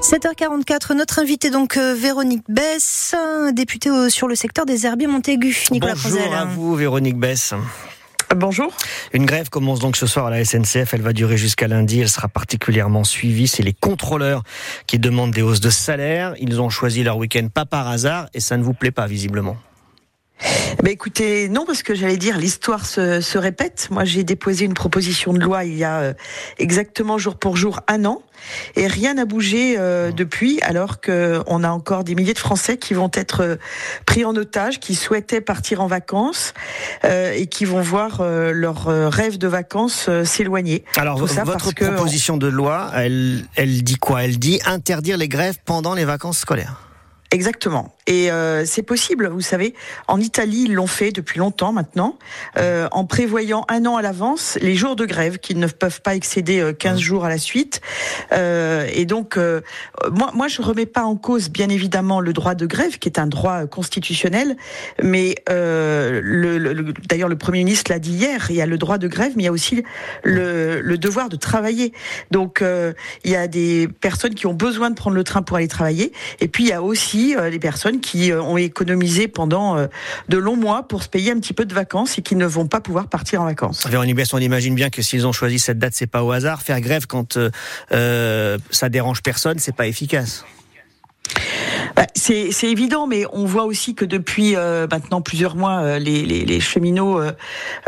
7h44, notre invité donc euh, Véronique Bess, députée sur le secteur des herbiers Montaigu. Nicolas Bonjour à vous Véronique Bess. Bonjour. Une grève commence donc ce soir à la SNCF. Elle va durer jusqu'à lundi. Elle sera particulièrement suivie. C'est les contrôleurs qui demandent des hausses de salaire. Ils ont choisi leur week-end pas par hasard et ça ne vous plaît pas visiblement. Ben écoutez, non, parce que j'allais dire, l'histoire se, se, répète. Moi, j'ai déposé une proposition de loi il y a euh, exactement jour pour jour un an, et rien n'a bougé euh, depuis, alors qu'on a encore des milliers de Français qui vont être euh, pris en otage, qui souhaitaient partir en vacances et qui vont voir leur rêve de vacances s'éloigner. Alors, votre proposition de loi, elle, elle dit quoi? Elle dit interdire les grèves pendant les vacances scolaires. Exactement. Et euh, c'est possible, vous savez. En Italie, ils l'ont fait depuis longtemps maintenant, euh, en prévoyant un an à l'avance les jours de grève qui ne peuvent pas excéder 15 euh, jours à la suite. Euh, et donc, euh, moi, moi, je remets pas en cause, bien évidemment, le droit de grève, qui est un droit constitutionnel. Mais le, le, d'ailleurs, le Premier ministre l'a dit hier. Il y a le droit de grève, mais il y a aussi le, le devoir de travailler. Donc, il y a des personnes qui ont besoin de prendre le train pour aller travailler. Et puis, il y a aussi euh, les personnes qui euh, ont économisé pendant euh, de longs mois pour se payer un petit peu de vacances et qui ne vont pas pouvoir partir en vacances. Véronique Bess, on imagine bien que s'ils ont choisi cette date, c'est pas au hasard. Faire grève quand euh, ça dérange personne, c'est pas efficace. Bah, c'est évident, mais on voit aussi que depuis maintenant plusieurs mois, les, les, les cheminots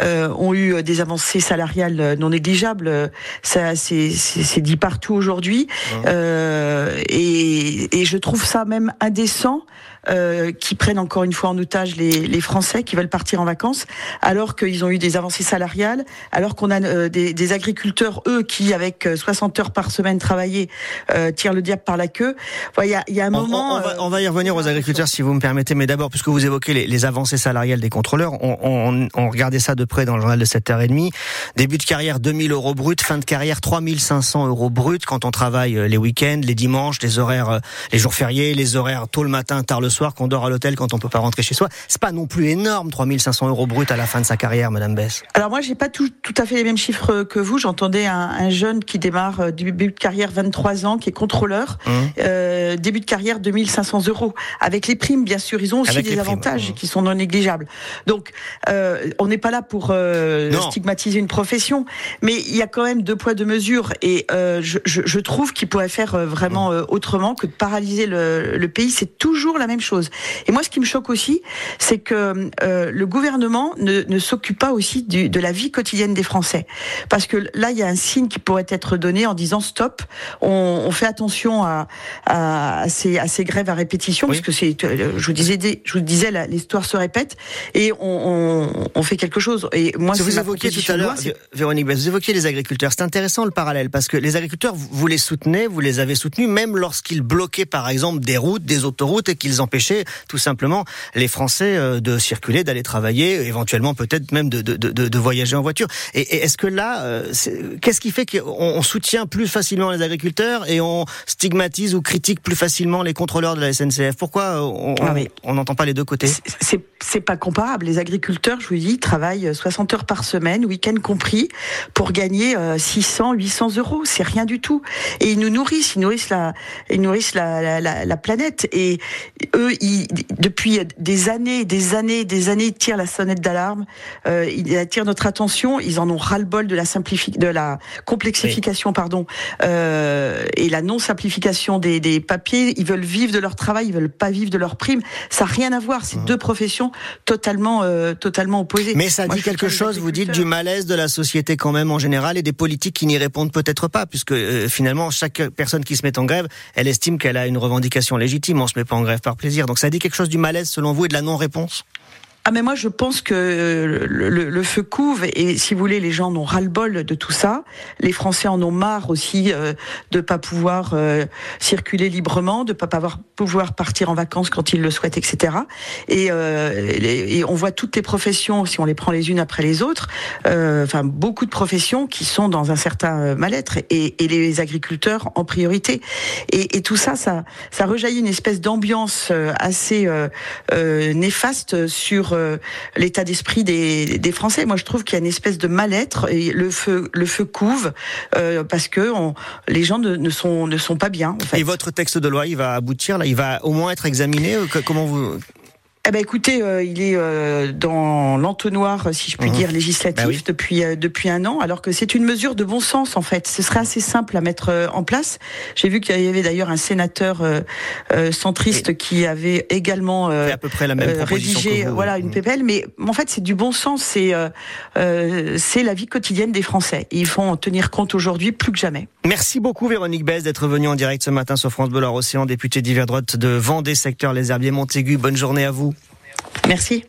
euh, ont eu des avancées salariales non négligeables. Ça, c'est dit partout aujourd'hui, euh, et, et, je trouve ça même indécent euh, qui prennent encore une fois en otage les, les, Français qui veulent partir en vacances, alors qu'ils ont eu des avancées salariales, alors qu'on a euh, des, des, agriculteurs, eux, qui, avec 60 euh, heures par semaine travaillées, euh, tirent le diable par la queue. Il y, a, y, a, un moment... On, va, on, va, y revenir aux agriculteurs, si vous me permettez, mais d'abord, puisque vous évoquez les, les, avancées salariales des contrôleurs, on, on, on, regardait ça de près dans le journal de 7h30. Début de carrière, 2000 euros brut, fin de carrière, 3500 euros brut quand on travaille les week-ends, les dimanches, les horaires, les jours fériés, les horaires tôt le matin, tard le soir soir qu'on dort à l'hôtel quand on peut pas rentrer chez soi. C'est pas non plus énorme, 3500 euros brut à la fin de sa carrière, Madame Bess. Alors moi, j'ai pas tout, tout, à fait les mêmes chiffres que vous. J'entendais un, un, jeune qui démarre euh, début de carrière 23 ans, qui est contrôleur, mmh. euh, début de carrière 2500 euros. Avec les primes, bien sûr, ils ont aussi des avantages mmh. qui sont non négligeables. Donc, euh, on n'est pas là pour euh, stigmatiser une profession, mais il y a quand même deux poids deux mesures. Et je, je, je, trouve qu'il pourrait faire vraiment mmh. autrement que de paralyser le, le pays. C'est toujours la même chose. Et moi, ce qui me choque aussi, c'est que euh, le gouvernement ne, ne s'occupe pas aussi du, de la vie quotidienne des Français. Parce que là, il y a un signe qui pourrait être donné en disant stop, on, on fait attention à, à, à, ces, à ces grèves à répétition, parce que c'est, euh, je vous disais, je vous disais, l'histoire se répète, et on, on, on, fait quelque chose. Et moi, vous évoquiez tout à l'heure, Véronique, vous évoquiez les agriculteurs. C'est intéressant le parallèle, parce que les agriculteurs, vous les soutenez, vous les avez soutenus, même lorsqu'ils bloquaient, par exemple, des routes, des autoroutes, et qu'ils empêchaient tout simplement les Français euh, de circuler, d'aller travailler, éventuellement peut-être même de, de, de, de, voyager en voiture. Et, est-ce que là, euh, qu'est-ce qui fait qu'on soutient plus facilement les agriculteurs et on stigmatise ou critique plus facilement les contrôleurs de la SNCF Pourquoi euh, ah, on n'entend pas les deux côtés? C'est pas comparable. Les agriculteurs, je vous dis, travaillent 60 heures par semaine, week-end compris, pour gagner 600, 800 euros. C'est rien du tout. Et ils nous nourrissent, ils nourrissent la, ils nourrissent la, la, la planète. Et eux, ils, depuis des années, des années, des années, ils tirent la sonnette d'alarme. Euh, ils attirent notre attention. Ils en ont ras-le-bol de la de la complexification, pardon, euh, et la non simplification des, des, papiers. Ils veulent vivre de leur travail, ils veulent pas vivre de leur prime. Ça n'a rien à voir. C'est mmh. deux professions totalement, euh, totalement opposées. Mais ça dit quelque chose. Vous dites du malaise de la société quand même en général et des politiques qui n'y répondent peut-être pas, puisque euh, finalement chaque personne qui se met en grève, elle estime qu'elle a une revendication légitime. On se met pas en grève par plaisir. Donc ça dit quelque chose du malaise selon vous et de la non-réponse? Ah mais moi je pense que euh, le, feu couve et si vous voulez les gens n'ont ras le bol de tout ça. Les Français en ont marre aussi euh, de pas pouvoir euh, circuler librement, de pas pouvoir partir en vacances quand ils le souhaitent, etc. Et, et, on voit toutes les professions si on les prend les unes après les autres, enfin beaucoup de professions qui sont dans un certain mal-être et, et, les agriculteurs en priorité. Et, tout ça, ça, ça rejaillit une espèce d'ambiance assez néfaste sur euh, l'état d'esprit des, Français. Moi, je trouve qu'il y a une espèce de mal-être et le feu, le feu couve euh, parce que les gens ne, sont, ne sont pas bien. Et votre texte de loi, il va aboutir là, il va au moins être examiné. Euh, comment vous eh ben écoutez, euh, il est euh, dans l'entonnoir, si je puis mhm. dire, législatif bah depuis euh, depuis un an, alors que c'est une mesure de bon sens en fait. Ce serait assez simple à mettre en place. J'ai vu qu'il y avait d'ailleurs un sénateur centriste qui avait également à peu près la même rédigé voilà une mhm. PPL, mais en fait c'est du bon sens. C'est c'est la vie quotidienne des Français. ils font en tenir compte aujourd'hui plus que jamais. Merci beaucoup Véronique Besse d'être venue en direct ce matin sur France Bleu Océan, députée d'hiver droite de Vendée, secteur Les Herbiers Montaigu. Bonne journée à vous. Merci.